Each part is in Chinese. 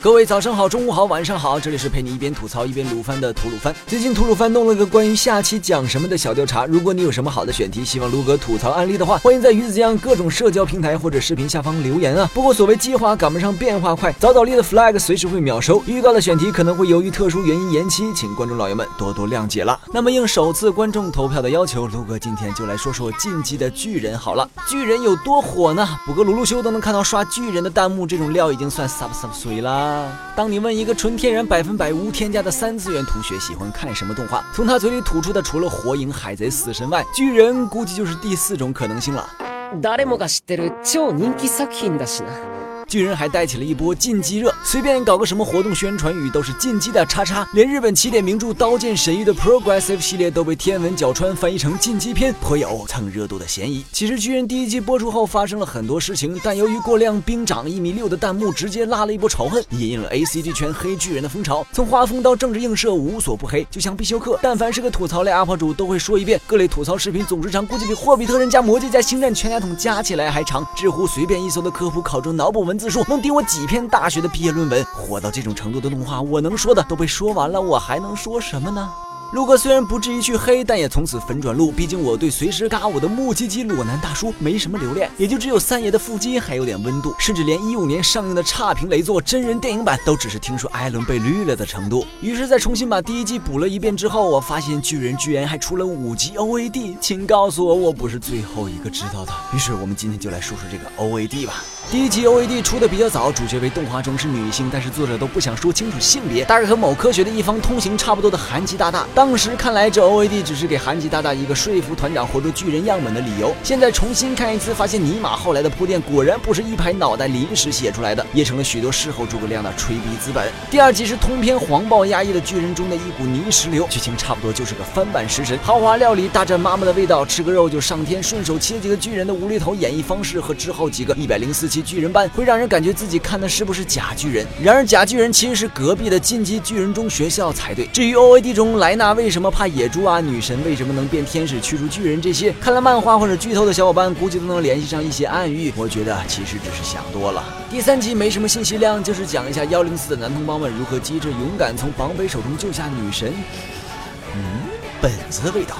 各位早上好，中午好，晚上好，这里是陪你一边吐槽一边撸番的吐鲁番。最近吐鲁番弄了个关于下期讲什么的小调查，如果你有什么好的选题，希望撸哥吐槽案例的话，欢迎在鱼子酱各种社交平台或者视频下方留言啊。不过所谓计划赶不上变化快，早早立的 flag 随时会秒收，预告的选题可能会由于特殊原因延期，请观众老爷们多多谅解了。那么应首次观众投票的要求，撸哥今天就来说说近期的巨人好了。巨人有多火呢？补个鲁鲁修都能看到刷巨人的弹幕，这种料已经算 sub sub 水啦。当你问一个纯天然百分百无添加的三次元同学喜欢看什么动画，从他嘴里吐出的除了火影、海贼、死神外，巨人估计就是第四种可能性了。誰もが知ってる超人気作品だしな。巨人还带起了一波进击热，随便搞个什么活动宣传语都是进击的叉叉，连日本起点名著《刀剑神域》的 Progressive 系列都被天文角川翻译成进击篇，颇有蹭热度的嫌疑。其实巨人第一季播出后发生了很多事情，但由于过量兵长一米六的弹幕直接拉了一波仇恨，引领了 A C G 圈黑巨人的风潮。从画风到政治映射无所不黑，就像必修课，但凡是个吐槽类 UP 主都会说一遍。各类吐槽视频总时长估计比霍比特人加魔戒加星战全家桶加起来还长。知乎随便一搜的科普考证脑补文。 字数能顶我几篇大学的毕业论文，火到这种程度的动画，我能说的都被说完了，我还能说什么呢？陆哥虽然不至于去黑，但也从此粉转路。毕竟我对随时嘎我的木屐屐裸男大叔没什么留恋，也就只有三爷的腹肌还有点温度，甚至连一五年上映的差评雷作真人电影版都只是听说艾伦被绿了的程度。于是，在重新把第一季补了一遍之后，我发现巨人居然还出了五集 O A D，请告诉我我不是最后一个知道的。于是，我们今天就来说说这个 O A D 吧。第一集 O A D 出的比较早，主角为动画中是女性，但是作者都不想说清楚性别，大概和某科学的一方通行差不多的韩吉大大。当时看来这 O A D 只是给韩吉大大一个说服团长活出巨人样本的理由。现在重新看一次，发现尼玛后来的铺垫果然不是一排脑袋临时写出来的，也成了许多事后诸葛亮的吹逼资本。第二集是通篇黄暴压抑的巨人中的一股泥石流，剧情差不多就是个翻版食神，豪华料理大战妈妈的味道，吃个肉就上天，顺手切几个巨人的无厘头演绎方式和之后几个一百零四期。巨人班会让人感觉自己看的是不是假巨人？然而假巨人其实是隔壁的进击巨人中学校才对。至于 O A D 中莱纳为什么怕野猪啊，女神为什么能变天使驱逐巨人这些，看了漫画或者剧透的小伙伴估计都能联系上一些暗喻。我觉得其实只是想多了。第三集没什么信息量，就是讲一下幺零四的男同胞们如何机智勇敢从绑匪手中救下女神。嗯，本子的味道。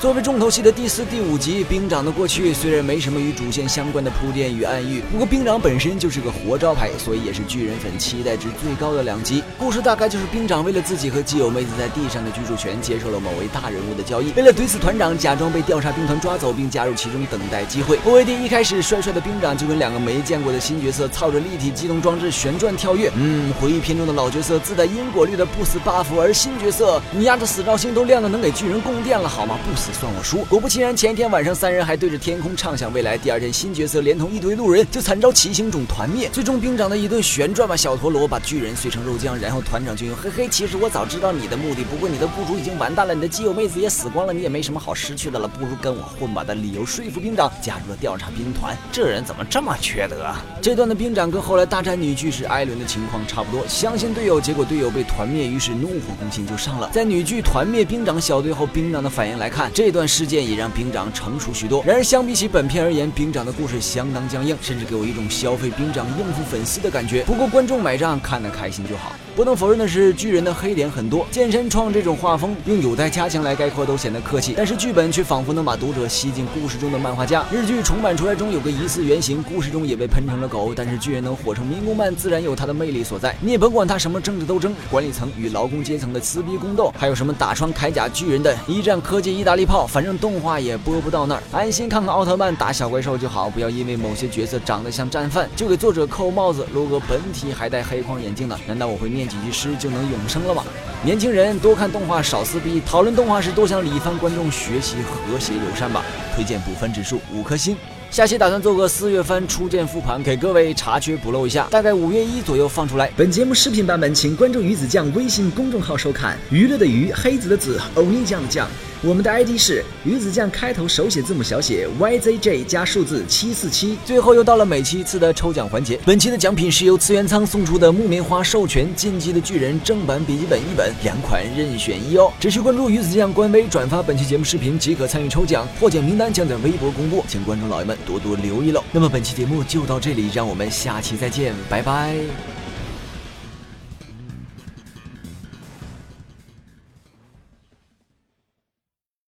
作为重头戏的第四、第五集，兵长的过去虽然没什么与主线相关的铺垫与暗喻，不过兵长本身就是个活招牌，所以也是巨人粉期待值最高的两集。故事大概就是兵长为了自己和基友妹子在地上的居住权，接受了某位大人物的交易，为了怼死团长，假装被调查兵团抓走，并加入其中等待机会。O A D 一开始帅帅的兵长就跟两个没见过的新角色操着立体机动装置旋转跳跃，嗯，回忆片中的老角色自带因果律的不死 buff，而新角色你丫这死兆星都亮的能给巨人供电了好吗？不死。算我输。果不其然，前一天晚上三人还对着天空畅想未来。第二天新角色连同一堆路人就惨遭奇形种团灭。最终兵长的一顿旋转吧小陀螺把巨人碎成肉酱，然后团长就用嘿嘿，其实我早知道你的目的，不过你的雇主已经完蛋了，你的基友妹子也死光了，你也没什么好失去的了，不如跟我混吧的理由说服兵长加入了调查兵团。这人怎么这么缺德？啊这段的兵长跟后来大战女巨是艾伦的情况差不多，相信队友，结果队友被团灭，于是怒火攻心就上了。在女巨团灭兵长小队后，兵长的反应来看，这段事件也让兵长成熟许多。然而，相比起本片而言，兵长的故事相当僵硬，甚至给我一种消费兵长应付粉丝的感觉。不过，观众买账看得开心就好。不能否认的是，巨人的黑点很多。健身创这种画风，用有待加强来概括都显得客气，但是剧本却仿佛能把读者吸进故事中的漫画家。日剧重版出来中有个疑似原型，故事中也被喷成了狗，但是巨人能火成民工漫，自然有它的魅力所在。你也甭管他什么政治斗争、管理层与劳工阶层的撕逼宫斗，还有什么打穿铠甲巨人的一战科技意大利炮，反正动画也播不到那儿。安心看看奥特曼打小怪兽就好，不要因为某些角色长得像战犯就给作者扣帽子。如果本体还戴黑框眼镜呢？难道我会念？几句诗就能永生了吗？年轻人多看动画少撕逼，讨论动画时多向李帆观众学习和谐友善吧。推荐补分指数五颗星。下期打算做个四月份初见复盘，给各位查缺补漏一下，大概五月一左右放出来。本节目视频版本请关注鱼子酱微信公众号收看。娱乐的娱，黑子的子，欧尼酱的酱。我们的 ID 是鱼子酱，开头手写字母小写 YZJ 加数字七四七。最后又到了每期一次的抽奖环节，本期的奖品是由次元仓送出的木棉花授权《进击的巨人》正版笔记本一本，两款任选一哦。只需关注鱼子酱官微，转发本期节目视频即可参与抽奖，获奖名单将在微博公布，请观众老爷们多多留意喽。那么本期节目就到这里，让我们下期再见，拜拜。